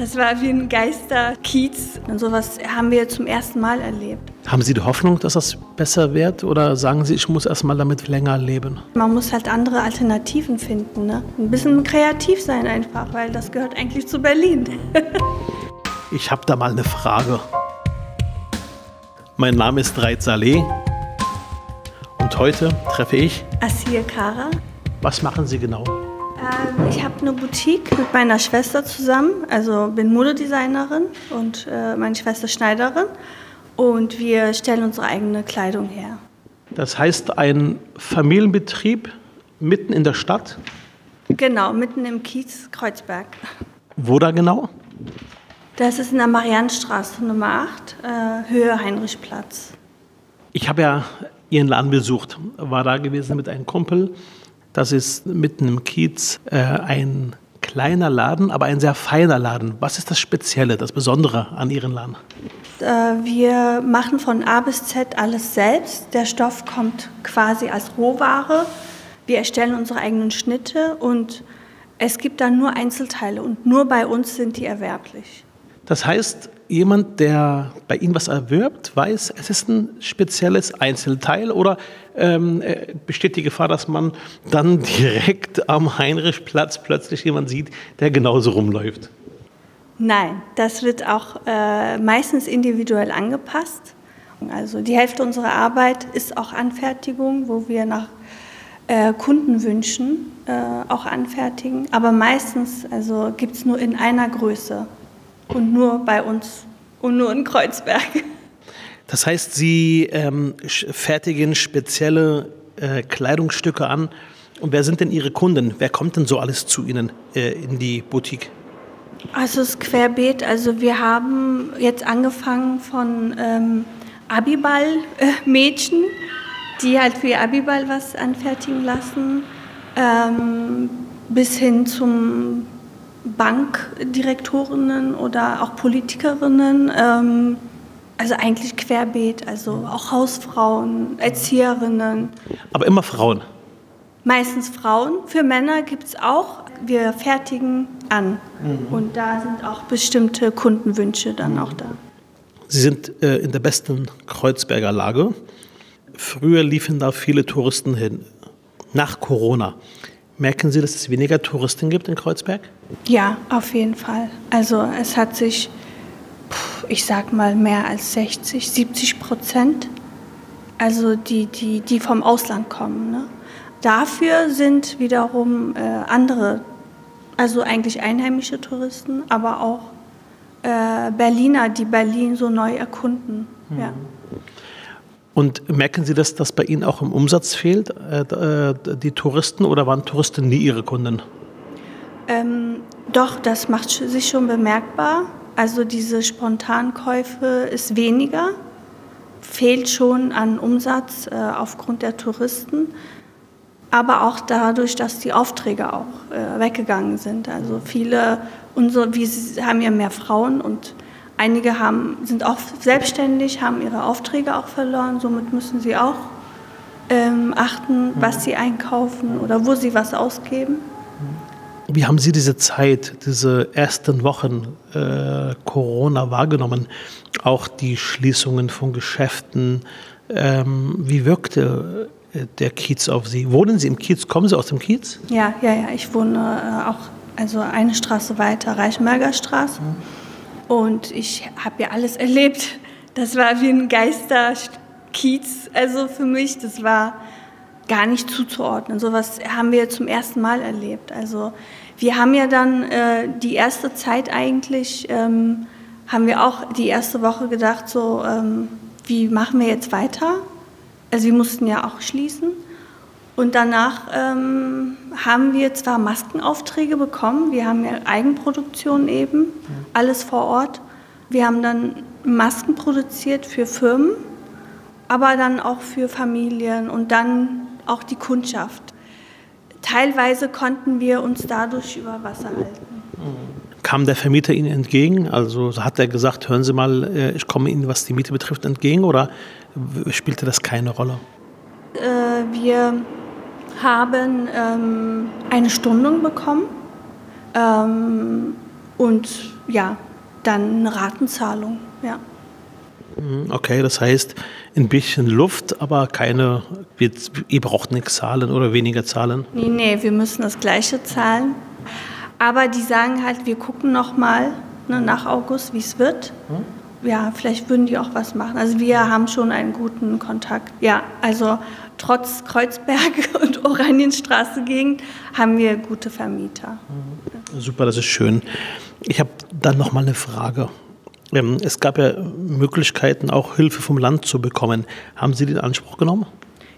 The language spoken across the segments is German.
Das war wie ein Geisterkiez. Und sowas haben wir zum ersten Mal erlebt. Haben Sie die Hoffnung, dass das besser wird? Oder sagen Sie, ich muss erst mal damit länger leben? Man muss halt andere Alternativen finden. Ne? Ein bisschen kreativ sein einfach, weil das gehört eigentlich zu Berlin. ich habe da mal eine Frage. Mein Name ist Reit Saleh und heute treffe ich Asir Kara. Was machen Sie genau? Ähm, ich habe eine Boutique mit meiner Schwester zusammen. Also bin Modedesignerin und äh, meine Schwester Schneiderin. Und wir stellen unsere eigene Kleidung her. Das heißt, ein Familienbetrieb mitten in der Stadt? Genau, mitten im Kiez Kreuzberg. Wo da genau? Das ist in der Mariannstraße Nummer 8, äh, Höhe Heinrichplatz. Ich habe ja Ihren Laden besucht, war da gewesen mit einem Kumpel das ist mitten im Kiez äh, ein kleiner Laden, aber ein sehr feiner Laden. Was ist das Spezielle, das Besondere an Ihrem Laden? Äh, wir machen von A bis Z alles selbst. Der Stoff kommt quasi als Rohware. Wir erstellen unsere eigenen Schnitte und es gibt dann nur Einzelteile und nur bei uns sind die erwerblich. Das heißt, jemand, der bei Ihnen was erwirbt, weiß, es ist ein spezielles Einzelteil oder ähm, äh, besteht die Gefahr, dass man dann direkt am Heinrichplatz plötzlich jemand sieht, der genauso rumläuft? Nein, das wird auch äh, meistens individuell angepasst. Also die Hälfte unserer Arbeit ist auch Anfertigung, wo wir nach äh, Kundenwünschen äh, auch anfertigen. Aber meistens also gibt es nur in einer Größe und nur bei uns und nur in Kreuzberg. Das heißt, Sie ähm, fertigen spezielle äh, Kleidungsstücke an. Und wer sind denn Ihre Kunden? Wer kommt denn so alles zu Ihnen äh, in die Boutique? Also es ist querbeet. Also wir haben jetzt angefangen von ähm, Abiball-Mädchen, die halt für ihr Abiball was anfertigen lassen, ähm, bis hin zum Bankdirektorinnen oder auch Politikerinnen. Ähm, also eigentlich querbeet, also auch Hausfrauen, Erzieherinnen. Aber immer Frauen? Meistens Frauen. Für Männer gibt es auch. Wir fertigen an. Mhm. Und da sind auch bestimmte Kundenwünsche dann mhm. auch da. Sie sind äh, in der besten Kreuzberger Lage. Früher liefen da viele Touristen hin. Nach Corona. Merken Sie, dass es weniger Touristen gibt in Kreuzberg? Ja, auf jeden Fall. Also es hat sich, ich sag mal, mehr als 60, 70 Prozent, also die, die, die vom Ausland kommen. Ne? Dafür sind wiederum äh, andere, also eigentlich einheimische Touristen, aber auch äh, Berliner, die Berlin so neu erkunden. Mhm. Ja. Und merken Sie, dass das bei Ihnen auch im Umsatz fehlt, äh, äh, die Touristen, oder waren Touristen nie Ihre Kunden? Ähm, doch, das macht sich schon bemerkbar. Also diese Spontankäufe ist weniger, fehlt schon an Umsatz äh, aufgrund der Touristen, aber auch dadurch, dass die Aufträge auch äh, weggegangen sind. Also viele, unsere, wir haben ja mehr Frauen und Einige haben, sind auch selbstständig, haben ihre Aufträge auch verloren. Somit müssen sie auch ähm, achten, was sie einkaufen oder wo sie was ausgeben. Wie haben Sie diese Zeit, diese ersten Wochen äh, Corona wahrgenommen? Auch die Schließungen von Geschäften. Ähm, wie wirkte äh, der Kiez auf Sie? Wohnen Sie im Kiez? Kommen Sie aus dem Kiez? Ja, ja, ja. Ich wohne äh, auch also eine Straße weiter, Reichenberger Straße. Mhm. Und ich habe ja alles erlebt. Das war wie ein Geisterkiez. Also für mich, das war gar nicht zuzuordnen. Sowas haben wir zum ersten Mal erlebt. Also wir haben ja dann äh, die erste Zeit eigentlich, ähm, haben wir auch die erste Woche gedacht, so, ähm, wie machen wir jetzt weiter? Also wir mussten ja auch schließen. Und danach ähm, haben wir zwar Maskenaufträge bekommen, wir haben ja Eigenproduktion eben, alles vor Ort. Wir haben dann Masken produziert für Firmen, aber dann auch für Familien und dann auch die Kundschaft. Teilweise konnten wir uns dadurch über Wasser halten. Kam der Vermieter Ihnen entgegen? Also hat er gesagt, hören Sie mal, äh, ich komme Ihnen, was die Miete betrifft, entgegen oder spielte das keine Rolle? Äh, wir haben ähm, eine Stundung bekommen. Ähm, und ja, dann eine Ratenzahlung, ja. Mhm, okay, das heißt ein bisschen Luft, aber keine, ihr braucht nichts zahlen oder weniger zahlen? Nee, nee, wir müssen das Gleiche zahlen. Aber die sagen halt, wir gucken nochmal ne, nach August, wie es wird. Hm? Ja, vielleicht würden die auch was machen. Also wir haben schon einen guten Kontakt. Ja, also trotz Kreuzberg und Oranienstraße-Gegend haben wir gute Vermieter. Mhm. Super, das ist schön. Ich habe dann noch mal eine Frage. Ähm, es gab ja Möglichkeiten, auch Hilfe vom Land zu bekommen. Haben Sie den Anspruch genommen?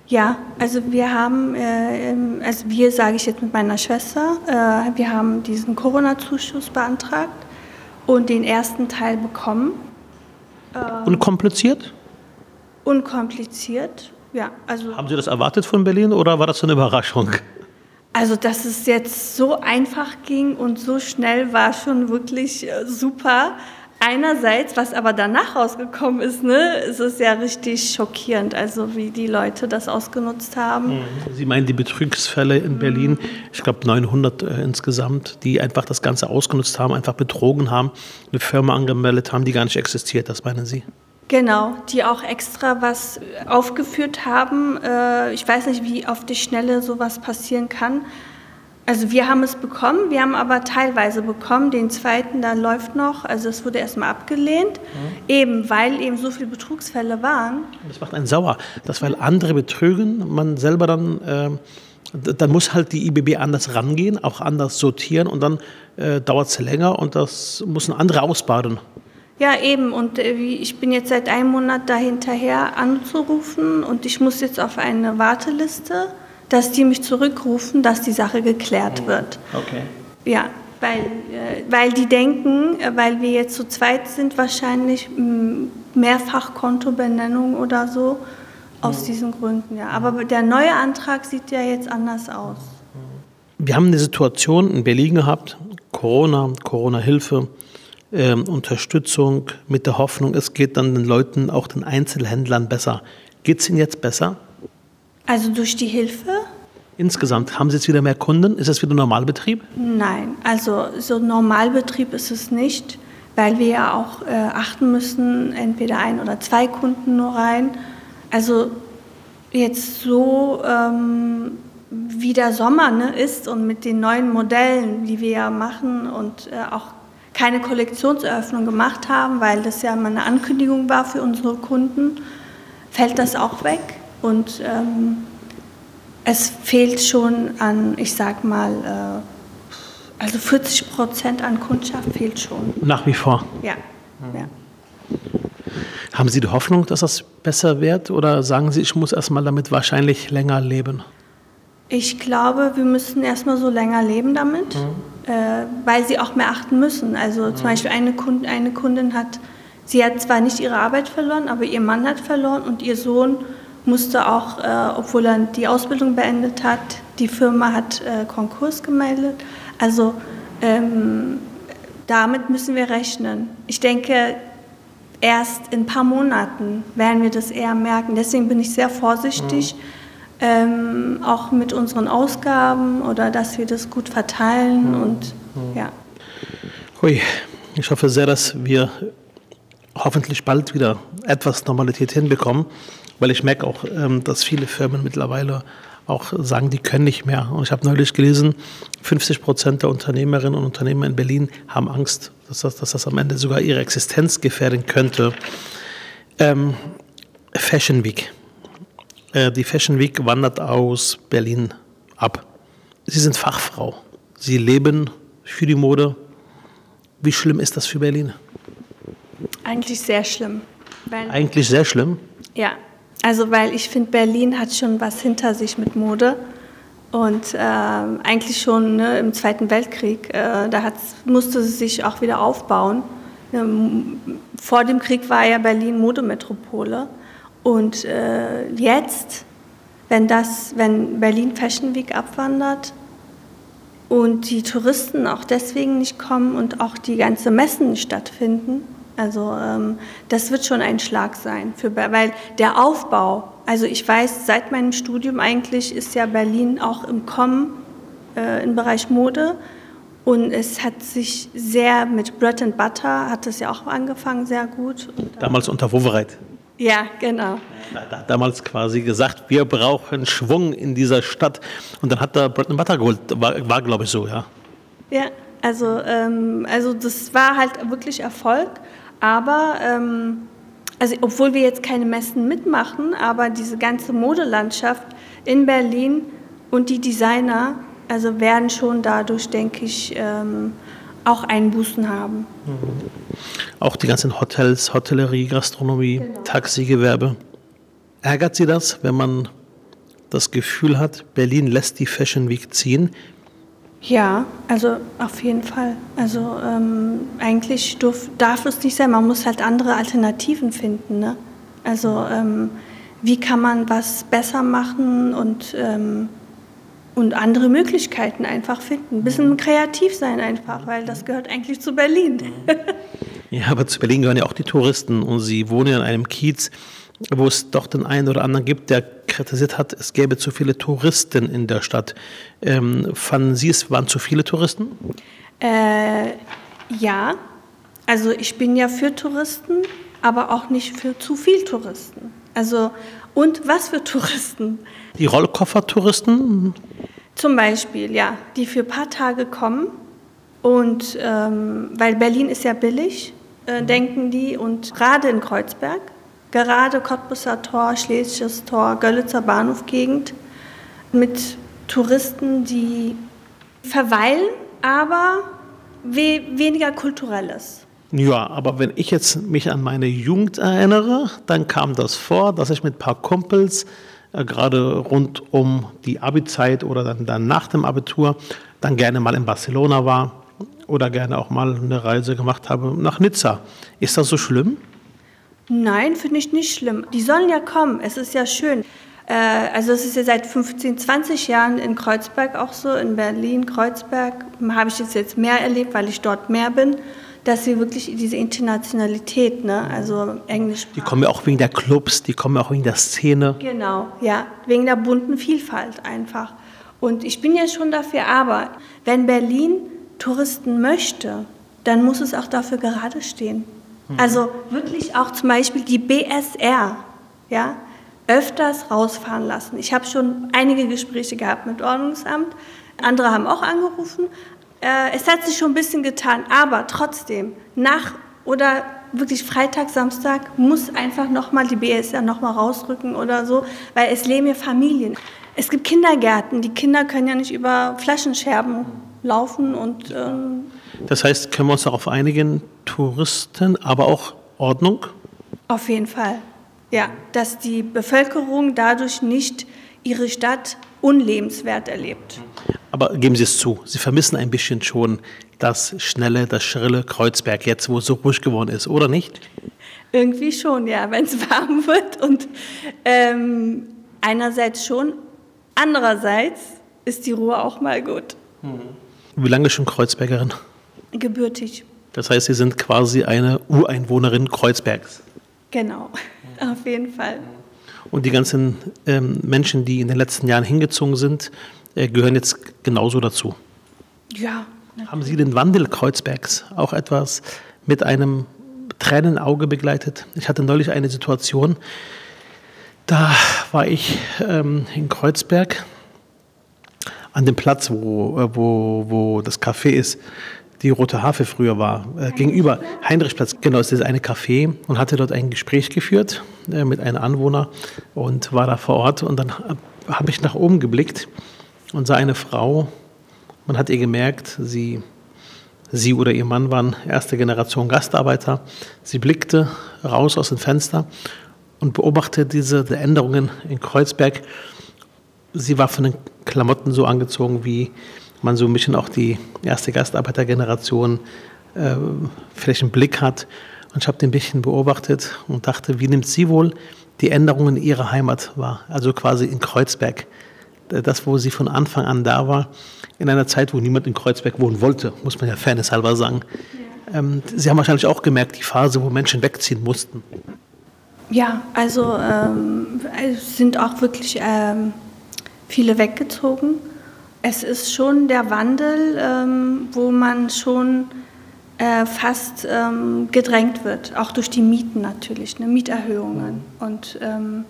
Ja, also wir haben, äh, also wir sage ich jetzt mit meiner Schwester, äh, wir haben diesen Corona-Zuschuss beantragt und den ersten Teil bekommen. Unkompliziert? Unkompliziert, ja. Also haben Sie das erwartet von Berlin oder war das eine Überraschung? Also, dass es jetzt so einfach ging und so schnell war schon wirklich äh, super. Einerseits, was aber danach rausgekommen ist, ne, ist es ja richtig schockierend, also wie die Leute das ausgenutzt haben. Mhm. Sie meinen die Betrugsfälle in Berlin, ich glaube 900 äh, insgesamt, die einfach das Ganze ausgenutzt haben, einfach betrogen haben, eine Firma angemeldet haben, die gar nicht existiert, das meinen Sie? Genau, die auch extra was aufgeführt haben. Äh, ich weiß nicht, wie auf die Schnelle sowas passieren kann. Also wir haben es bekommen, wir haben aber teilweise bekommen. Den zweiten, da läuft noch, also es wurde erstmal abgelehnt, mhm. eben weil eben so viele Betrugsfälle waren. Das macht einen sauer, dass weil andere betrügen, man selber dann, äh, dann muss halt die IBB anders rangehen, auch anders sortieren und dann äh, dauert es länger und das müssen andere ausbaden. Ja, eben. Und äh, ich bin jetzt seit einem Monat da hinterher anzurufen und ich muss jetzt auf eine Warteliste dass die mich zurückrufen, dass die Sache geklärt oh, wird. Okay. Ja, weil, äh, weil die denken, äh, weil wir jetzt zu zweit sind, wahrscheinlich mehrfach Kontobenennung oder so aus diesen Gründen. Ja. Aber der neue Antrag sieht ja jetzt anders aus. Wir haben eine Situation in Berlin gehabt, Corona, Corona-Hilfe, äh, Unterstützung mit der Hoffnung, es geht dann den Leuten, auch den Einzelhändlern besser. Geht es Ihnen jetzt besser? Also durch die Hilfe? Insgesamt, haben Sie jetzt wieder mehr Kunden? Ist das wieder Normalbetrieb? Nein, also so Normalbetrieb ist es nicht, weil wir ja auch äh, achten müssen, entweder ein oder zwei Kunden nur rein. Also jetzt so ähm, wie der Sommer ne, ist und mit den neuen Modellen, die wir ja machen und äh, auch keine Kollektionseröffnung gemacht haben, weil das ja mal eine Ankündigung war für unsere Kunden, fällt das auch weg. Und ähm, es fehlt schon an, ich sag mal, äh, also 40 Prozent an Kundschaft fehlt schon. Nach wie vor? Ja. ja. Haben Sie die Hoffnung, dass das besser wird oder sagen Sie, ich muss erstmal damit wahrscheinlich länger leben? Ich glaube, wir müssen erstmal so länger leben damit, mhm. Äh, weil sie auch mehr achten müssen. Also mhm. zum Beispiel eine, Kund, eine Kundin hat, sie hat zwar nicht ihre Arbeit verloren, aber ihr Mann hat verloren und ihr Sohn musste auch, äh, obwohl er die Ausbildung beendet hat, die Firma hat äh, Konkurs gemeldet. Also ähm, damit müssen wir rechnen. Ich denke, erst in ein paar Monaten werden wir das eher merken. Deswegen bin ich sehr vorsichtig, mhm. Ähm, auch mit unseren Ausgaben oder dass wir das gut verteilen mhm. und mhm. ja. Hui, ich hoffe sehr, dass wir hoffentlich bald wieder etwas Normalität hinbekommen weil ich merke auch, ähm, dass viele Firmen mittlerweile auch sagen, die können nicht mehr. Und ich habe neulich gelesen, 50 Prozent der Unternehmerinnen und Unternehmer in Berlin haben Angst, dass das, dass das am Ende sogar ihre Existenz gefährden könnte. Ähm, Fashion Week. Äh, die Fashion Week wandert aus Berlin ab. Sie sind Fachfrau. Sie leben für die Mode. Wie schlimm ist das für Berlin? Eigentlich sehr schlimm. Eigentlich sehr schlimm? Ja, also weil ich finde, Berlin hat schon was hinter sich mit Mode. Und äh, eigentlich schon ne, im Zweiten Weltkrieg, äh, da musste sie sich auch wieder aufbauen. Ähm, vor dem Krieg war ja Berlin Modemetropole. Und äh, jetzt, wenn, das, wenn Berlin Fashion Week abwandert und die Touristen auch deswegen nicht kommen und auch die ganzen Messen nicht stattfinden, also ähm, das wird schon ein Schlag sein, für, weil der Aufbau, also ich weiß, seit meinem Studium eigentlich ist ja Berlin auch im Kommen äh, im Bereich Mode Und es hat sich sehr mit Bread and Butter, hat es ja auch angefangen, sehr gut. Damals unter Wovereit. Ja, genau. Da hat damals quasi gesagt, wir brauchen Schwung in dieser Stadt. Und dann hat er Bread and Butter geholt. War, war glaube ich, so, ja. Ja, also, ähm, also das war halt wirklich Erfolg. Aber, ähm, also obwohl wir jetzt keine Messen mitmachen, aber diese ganze Modelandschaft in Berlin und die Designer, also werden schon dadurch, denke ich, ähm, auch Einbußen haben. Mhm. Auch die ganzen Hotels, Hotellerie, Gastronomie, genau. Taxigewerbe. Ärgert Sie das, wenn man das Gefühl hat, Berlin lässt die Fashion Week ziehen? Ja, also auf jeden Fall. Also ähm, eigentlich darf, darf es nicht sein. Man muss halt andere Alternativen finden. Ne? Also ähm, wie kann man was besser machen und, ähm, und andere Möglichkeiten einfach finden. Ein bisschen kreativ sein einfach, weil das gehört eigentlich zu Berlin. ja, aber zu Berlin gehören ja auch die Touristen und Sie wohnen in einem Kiez, wo es doch den einen oder anderen gibt, der kritisiert hat, es gäbe zu viele Touristen in der Stadt. Ähm, fanden Sie, es waren zu viele Touristen? Äh, ja, also ich bin ja für Touristen, aber auch nicht für zu viel Touristen. Also, und was für Touristen? Die Rollkoffertouristen? Zum Beispiel, ja, die für ein paar Tage kommen und ähm, weil Berlin ist ja billig, äh, denken die, und gerade in Kreuzberg gerade Cottbusser Tor, Schlesisches Tor, Görlitzer Bahnhofgegend mit Touristen, die verweilen, aber we weniger kulturelles. Ja, aber wenn ich jetzt mich an meine Jugend erinnere, dann kam das vor, dass ich mit ein paar Kumpels äh, gerade rund um die Abi-Zeit oder dann, dann nach dem Abitur dann gerne mal in Barcelona war oder gerne auch mal eine Reise gemacht habe nach Nizza. Ist das so schlimm? Nein, finde ich nicht schlimm. Die sollen ja kommen. Es ist ja schön. Äh, also es ist ja seit 15, 20 Jahren in Kreuzberg auch so, in Berlin, Kreuzberg, habe ich jetzt, jetzt mehr erlebt, weil ich dort mehr bin, dass sie wirklich diese Internationalität, ne, also Englisch. Die kommen ja auch wegen der Clubs, die kommen ja auch wegen der Szene. Genau, ja, wegen der bunten Vielfalt einfach. Und ich bin ja schon dafür, aber wenn Berlin Touristen möchte, dann muss es auch dafür gerade stehen. Mhm. Also wirklich auch zum Beispiel die BSR, ja, öfters rausfahren lassen. Ich habe schon einige Gespräche gehabt mit Ordnungsamt, andere haben auch angerufen. Äh, es hat sich schon ein bisschen getan, aber trotzdem, nach oder wirklich Freitag, Samstag muss einfach nochmal die BSR nochmal rausrücken oder so, weil es leben ja Familien. Es gibt Kindergärten, die Kinder können ja nicht über Flaschenscherben laufen und ähm, das heißt, können wir uns darauf einigen, Touristen, aber auch Ordnung? Auf jeden Fall. Ja, dass die Bevölkerung dadurch nicht ihre Stadt unlebenswert erlebt. Aber geben Sie es zu, Sie vermissen ein bisschen schon das schnelle, das schrille Kreuzberg jetzt, wo es so ruhig geworden ist, oder nicht? Irgendwie schon, ja, wenn es warm wird. Und ähm, einerseits schon, andererseits ist die Ruhe auch mal gut. Wie lange schon Kreuzbergerin? Gebürtig. Das heißt, Sie sind quasi eine Ureinwohnerin Kreuzbergs. Genau, auf jeden Fall. Und die ganzen ähm, Menschen, die in den letzten Jahren hingezogen sind, gehören jetzt genauso dazu. Ja. Natürlich. Haben Sie den Wandel Kreuzbergs auch etwas mit einem Tränenauge begleitet? Ich hatte neulich eine Situation, da war ich ähm, in Kreuzberg an dem Platz, wo, äh, wo, wo das Café ist die Rote Hafe früher war, äh, gegenüber Heinrichplatz. Genau, es ist eine Café und hatte dort ein Gespräch geführt äh, mit einem Anwohner und war da vor Ort. Und dann habe ich nach oben geblickt und sah eine Frau. Man hat ihr gemerkt, sie, sie oder ihr Mann waren erste Generation Gastarbeiter. Sie blickte raus aus dem Fenster und beobachtete diese Änderungen in Kreuzberg. Sie war von den Klamotten so angezogen wie man so ein bisschen auch die erste Gastarbeitergeneration äh, vielleicht im Blick hat. Und ich habe den ein bisschen beobachtet und dachte, wie nimmt sie wohl die Änderungen in ihrer Heimat wahr? Also quasi in Kreuzberg. Das, wo sie von Anfang an da war, in einer Zeit, wo niemand in Kreuzberg wohnen wollte, muss man ja fairnesshalber sagen. Ja. Ähm, sie haben wahrscheinlich auch gemerkt, die Phase, wo Menschen wegziehen mussten. Ja, also ähm, es sind auch wirklich ähm, viele weggezogen. es ist schon der Wandel, ähm, wo man schon äh, fast ähm, gedrängt wird, auch durch die Mieten natürlich, ne? Mieterhöhungen und ähm,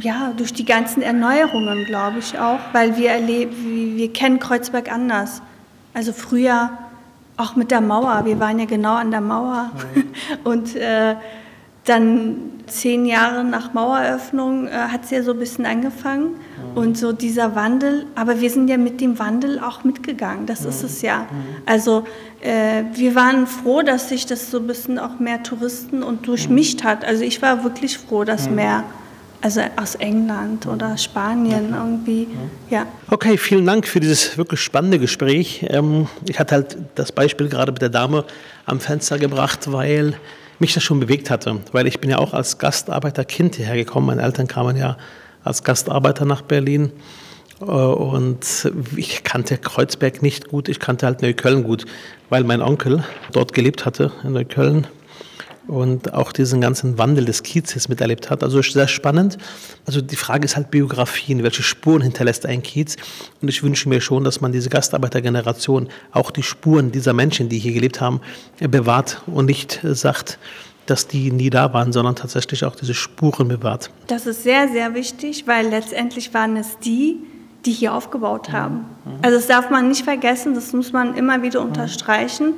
ja, durch die ganzen Erneuerungen, glaube ich auch, weil wir erleben, wir, kennen Kreuzberg anders. Also früher auch mit der Mauer, wir waren ja genau an der Mauer. Und äh, dann zehn Jahre nach Maueröffnung äh, hat es ja so ein bisschen angefangen und so dieser Wandel, aber wir sind ja mit dem Wandel auch mitgegangen, das ist es ja. Also äh, wir waren froh, dass sich das so ein bisschen auch mehr Touristen und durchmischt hat. Also ich war wirklich froh, dass mehr also aus England oder Spanien irgendwie, ja. Okay, vielen Dank für dieses wirklich spannende Gespräch. Ähm, ich hatte halt das Beispiel gerade mit der Dame am Fenster gebracht, weil mich das schon bewegt hatte, weil ich bin ja auch als Gastarbeiterkind hierher gekommen. Meine Eltern kamen ja als Gastarbeiter nach Berlin. Äh, und ich kannte Kreuzberg nicht gut, ich kannte halt Neukölln gut, weil mein Onkel dort gelebt hatte in Neukölln und auch diesen ganzen Wandel des Kiezes miterlebt hat. Also sehr spannend. Also die Frage ist halt Biografien, welche Spuren hinterlässt ein Kiez? Und ich wünsche mir schon, dass man diese Gastarbeitergeneration auch die Spuren dieser Menschen, die hier gelebt haben, bewahrt und nicht sagt, dass die nie da waren, sondern tatsächlich auch diese Spuren bewahrt. Das ist sehr, sehr wichtig, weil letztendlich waren es die, die hier aufgebaut haben. Mhm. Also das darf man nicht vergessen, das muss man immer wieder unterstreichen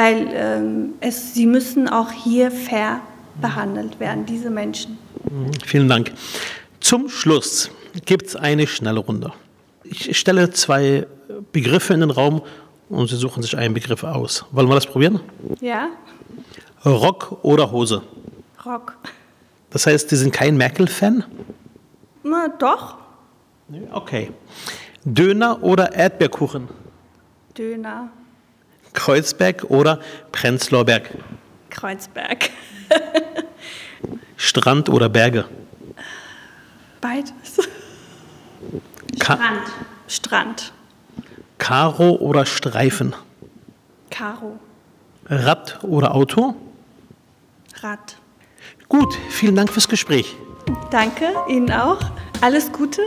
weil ähm, es, sie müssen auch hier fair behandelt werden, diese Menschen. Mhm, vielen Dank. Zum Schluss gibt es eine schnelle Runde. Ich stelle zwei Begriffe in den Raum und Sie suchen sich einen Begriff aus. Wollen wir das probieren? Ja. Rock oder Hose? Rock. Das heißt, Sie sind kein Merkel-Fan? Na, doch. Okay. Döner oder Erdbeerkuchen? Döner. Kreuzberg oder Prenzlauer Berg? Kreuzberg. Strand oder Berge? Beides. Ka Strand. Strand. Karo oder Streifen? Karo. Rad oder Auto? Rad. Gut, vielen Dank fürs Gespräch. Danke, Ihnen auch. Alles Gute.